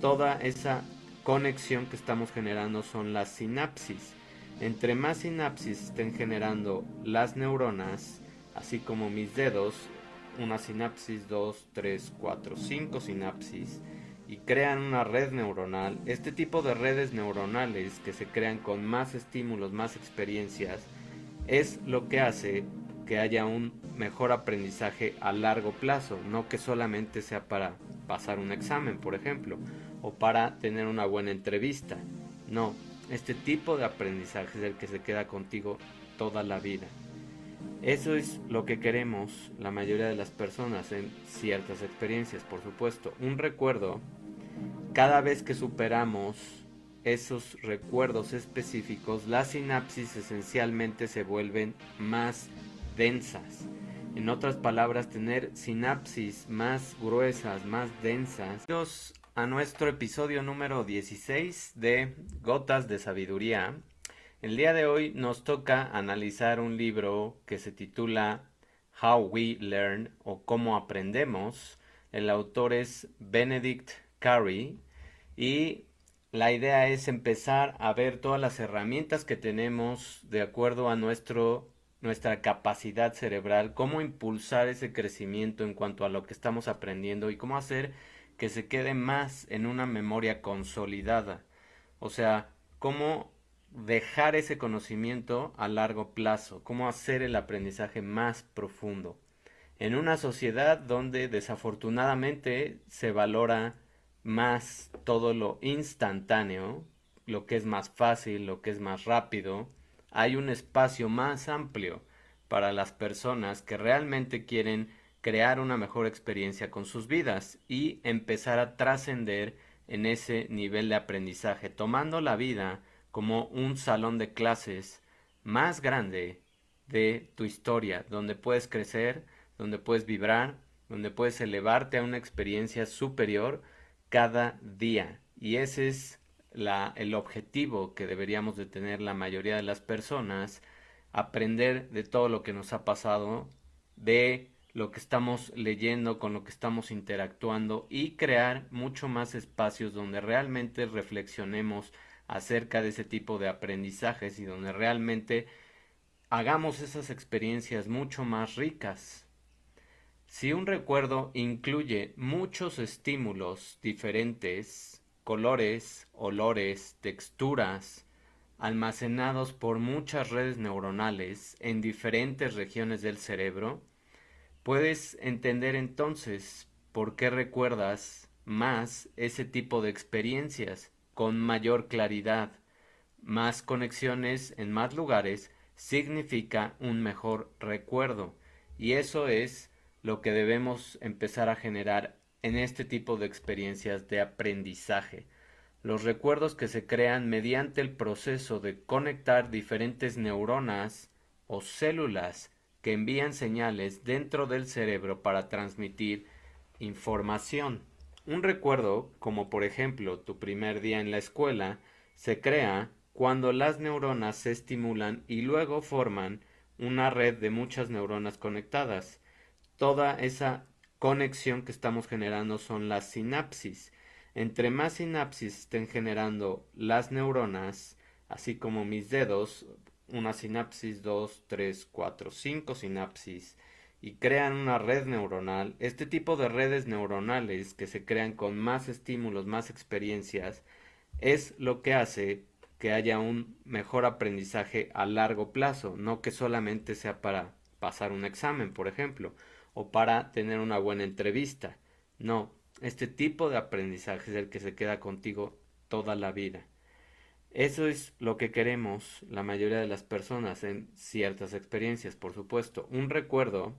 toda esa conexión que estamos generando son las sinapsis. Entre más sinapsis estén generando las neuronas, así como mis dedos, una sinapsis, dos, tres, cuatro, cinco sinapsis, y crean una red neuronal. Este tipo de redes neuronales que se crean con más estímulos, más experiencias, es lo que hace que haya un mejor aprendizaje a largo plazo, no que solamente sea para pasar un examen, por ejemplo, o para tener una buena entrevista. No, este tipo de aprendizaje es el que se queda contigo toda la vida. Eso es lo que queremos la mayoría de las personas en ciertas experiencias, por supuesto. Un recuerdo, cada vez que superamos esos recuerdos específicos, las sinapsis esencialmente se vuelven más densas. En otras palabras, tener sinapsis más gruesas, más densas. Bienvenidos a nuestro episodio número 16 de Gotas de Sabiduría. El día de hoy nos toca analizar un libro que se titula How We Learn o Cómo Aprendemos. El autor es Benedict Carey y la idea es empezar a ver todas las herramientas que tenemos de acuerdo a nuestro, nuestra capacidad cerebral, cómo impulsar ese crecimiento en cuanto a lo que estamos aprendiendo y cómo hacer que se quede más en una memoria consolidada. O sea, cómo dejar ese conocimiento a largo plazo, cómo hacer el aprendizaje más profundo. En una sociedad donde desafortunadamente se valora más todo lo instantáneo, lo que es más fácil, lo que es más rápido, hay un espacio más amplio para las personas que realmente quieren crear una mejor experiencia con sus vidas y empezar a trascender en ese nivel de aprendizaje, tomando la vida como un salón de clases más grande de tu historia, donde puedes crecer, donde puedes vibrar, donde puedes elevarte a una experiencia superior cada día. Y ese es la, el objetivo que deberíamos de tener la mayoría de las personas, aprender de todo lo que nos ha pasado, de lo que estamos leyendo, con lo que estamos interactuando y crear mucho más espacios donde realmente reflexionemos acerca de ese tipo de aprendizajes y donde realmente hagamos esas experiencias mucho más ricas. Si un recuerdo incluye muchos estímulos diferentes, colores, olores, texturas, almacenados por muchas redes neuronales en diferentes regiones del cerebro, puedes entender entonces por qué recuerdas más ese tipo de experiencias con mayor claridad. Más conexiones en más lugares significa un mejor recuerdo y eso es lo que debemos empezar a generar en este tipo de experiencias de aprendizaje. Los recuerdos que se crean mediante el proceso de conectar diferentes neuronas o células que envían señales dentro del cerebro para transmitir información. Un recuerdo, como por ejemplo tu primer día en la escuela, se crea cuando las neuronas se estimulan y luego forman una red de muchas neuronas conectadas. Toda esa conexión que estamos generando son las sinapsis. Entre más sinapsis estén generando las neuronas, así como mis dedos, una sinapsis, dos, tres, cuatro, cinco sinapsis, y crean una red neuronal, este tipo de redes neuronales que se crean con más estímulos, más experiencias, es lo que hace que haya un mejor aprendizaje a largo plazo, no que solamente sea para pasar un examen, por ejemplo, o para tener una buena entrevista. No, este tipo de aprendizaje es el que se queda contigo toda la vida. Eso es lo que queremos la mayoría de las personas en ciertas experiencias, por supuesto. Un recuerdo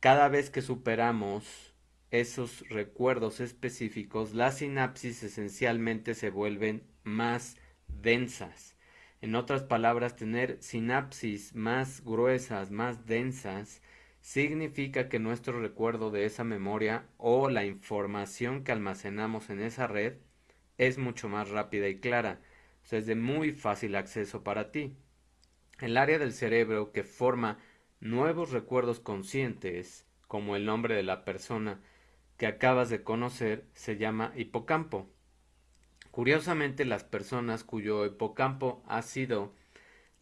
cada vez que superamos esos recuerdos específicos, las sinapsis esencialmente se vuelven más densas. En otras palabras, tener sinapsis más gruesas, más densas, significa que nuestro recuerdo de esa memoria o la información que almacenamos en esa red es mucho más rápida y clara, es de muy fácil acceso para ti. El área del cerebro que forma nuevos recuerdos conscientes, como el nombre de la persona que acabas de conocer se llama hipocampo. Curiosamente, las personas cuyo hipocampo ha sido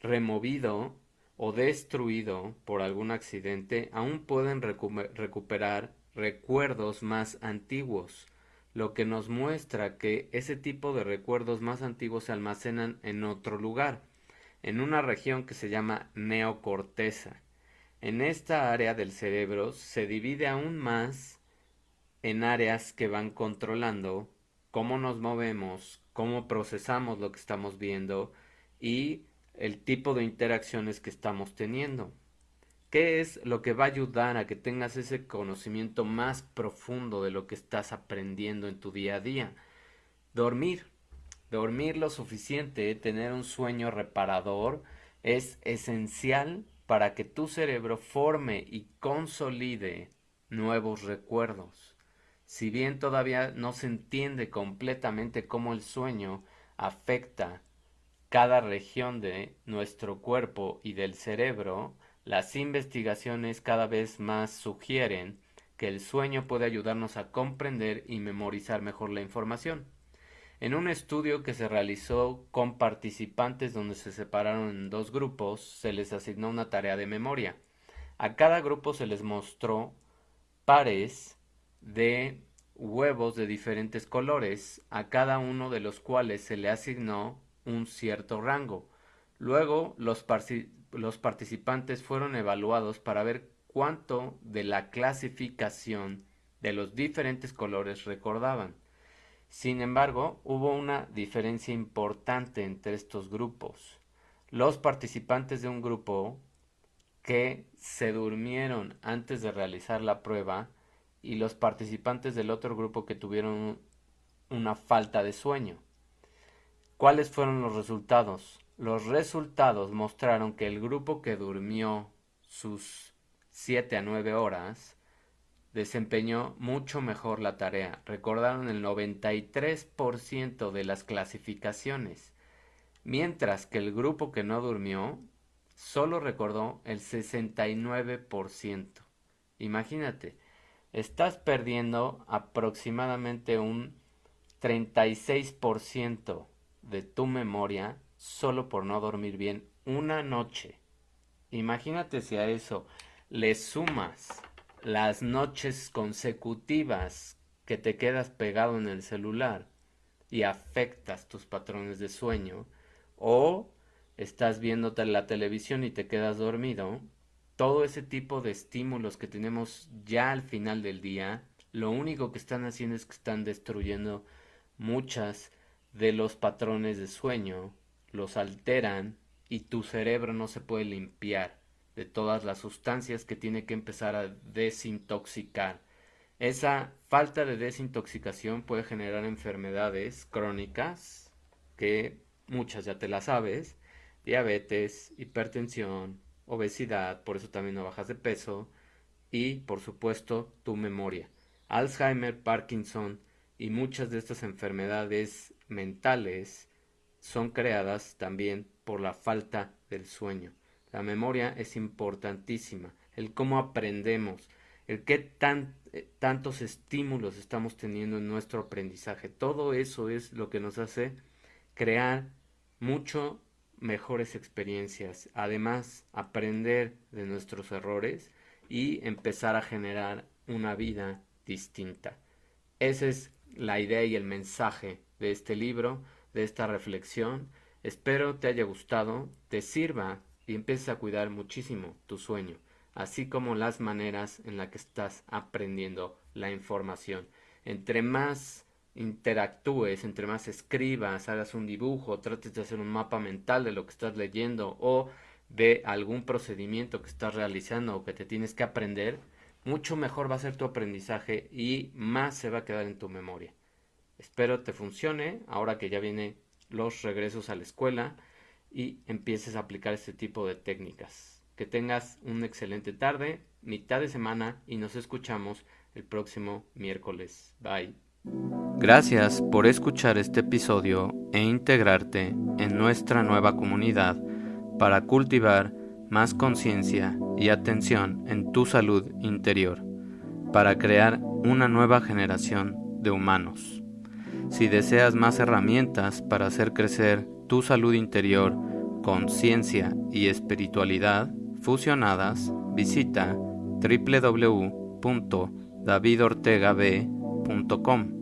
removido o destruido por algún accidente aún pueden recuperar recuerdos más antiguos, lo que nos muestra que ese tipo de recuerdos más antiguos se almacenan en otro lugar, en una región que se llama neocorteza. En esta área del cerebro se divide aún más en áreas que van controlando cómo nos movemos, cómo procesamos lo que estamos viendo y el tipo de interacciones que estamos teniendo. ¿Qué es lo que va a ayudar a que tengas ese conocimiento más profundo de lo que estás aprendiendo en tu día a día? Dormir. Dormir lo suficiente, tener un sueño reparador, es esencial para que tu cerebro forme y consolide nuevos recuerdos. Si bien todavía no se entiende completamente cómo el sueño afecta cada región de nuestro cuerpo y del cerebro, las investigaciones cada vez más sugieren que el sueño puede ayudarnos a comprender y memorizar mejor la información. En un estudio que se realizó con participantes donde se separaron en dos grupos, se les asignó una tarea de memoria. A cada grupo se les mostró pares de huevos de diferentes colores, a cada uno de los cuales se le asignó un cierto rango. Luego los, participantes fueron evaluados para ver cuánto de la clasificación de los diferentes colores recordaban. Sin embargo, hubo una diferencia importante entre estos grupos. Los participantes de un grupo que se durmieron antes de realizar la prueba y los participantes del otro grupo que tuvieron una falta de sueño. ¿Cuáles fueron los resultados? Los resultados mostraron que el grupo que durmió sus 7 a 9 horas desempeñó mucho mejor la tarea. Recordaron el 93% de las clasificaciones, mientras que el grupo que no durmió solo recordó el 69%. Imagínate, estás perdiendo aproximadamente un 36% de tu memoria solo por no dormir bien una noche. Imagínate si a eso le sumas las noches consecutivas que te quedas pegado en el celular y afectas tus patrones de sueño, o estás viéndote la televisión y te quedas dormido, todo ese tipo de estímulos que tenemos ya al final del día, lo único que están haciendo es que están destruyendo muchas de los patrones de sueño, los alteran y tu cerebro no se puede limpiar de todas las sustancias que tiene que empezar a desintoxicar. Esa falta de desintoxicación puede generar enfermedades crónicas, que muchas ya te las sabes, diabetes, hipertensión, obesidad, por eso también no bajas de peso, y por supuesto tu memoria. Alzheimer, Parkinson y muchas de estas enfermedades mentales son creadas también por la falta del sueño. La memoria es importantísima, el cómo aprendemos, el qué tan, eh, tantos estímulos estamos teniendo en nuestro aprendizaje. Todo eso es lo que nos hace crear mucho mejores experiencias. Además, aprender de nuestros errores y empezar a generar una vida distinta. Esa es la idea y el mensaje de este libro, de esta reflexión. Espero te haya gustado, te sirva y empieces a cuidar muchísimo tu sueño, así como las maneras en las que estás aprendiendo la información. Entre más interactúes, entre más escribas, hagas un dibujo, trates de hacer un mapa mental de lo que estás leyendo o de algún procedimiento que estás realizando o que te tienes que aprender, mucho mejor va a ser tu aprendizaje y más se va a quedar en tu memoria. Espero te funcione ahora que ya vienen los regresos a la escuela y empieces a aplicar este tipo de técnicas. Que tengas una excelente tarde, mitad de semana y nos escuchamos el próximo miércoles. Bye. Gracias por escuchar este episodio e integrarte en nuestra nueva comunidad para cultivar más conciencia y atención en tu salud interior. para crear una nueva generación de humanos. Si deseas más herramientas para hacer crecer tu salud interior con ciencia y espiritualidad fusionadas, visita www.davidortegab.com.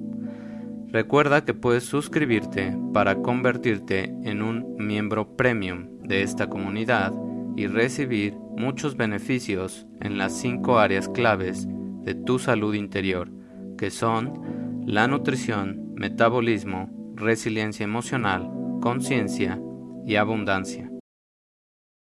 Recuerda que puedes suscribirte para convertirte en un miembro premium de esta comunidad y recibir muchos beneficios en las cinco áreas claves de tu salud interior, que son la nutrición, metabolismo, resiliencia emocional, conciencia y abundancia.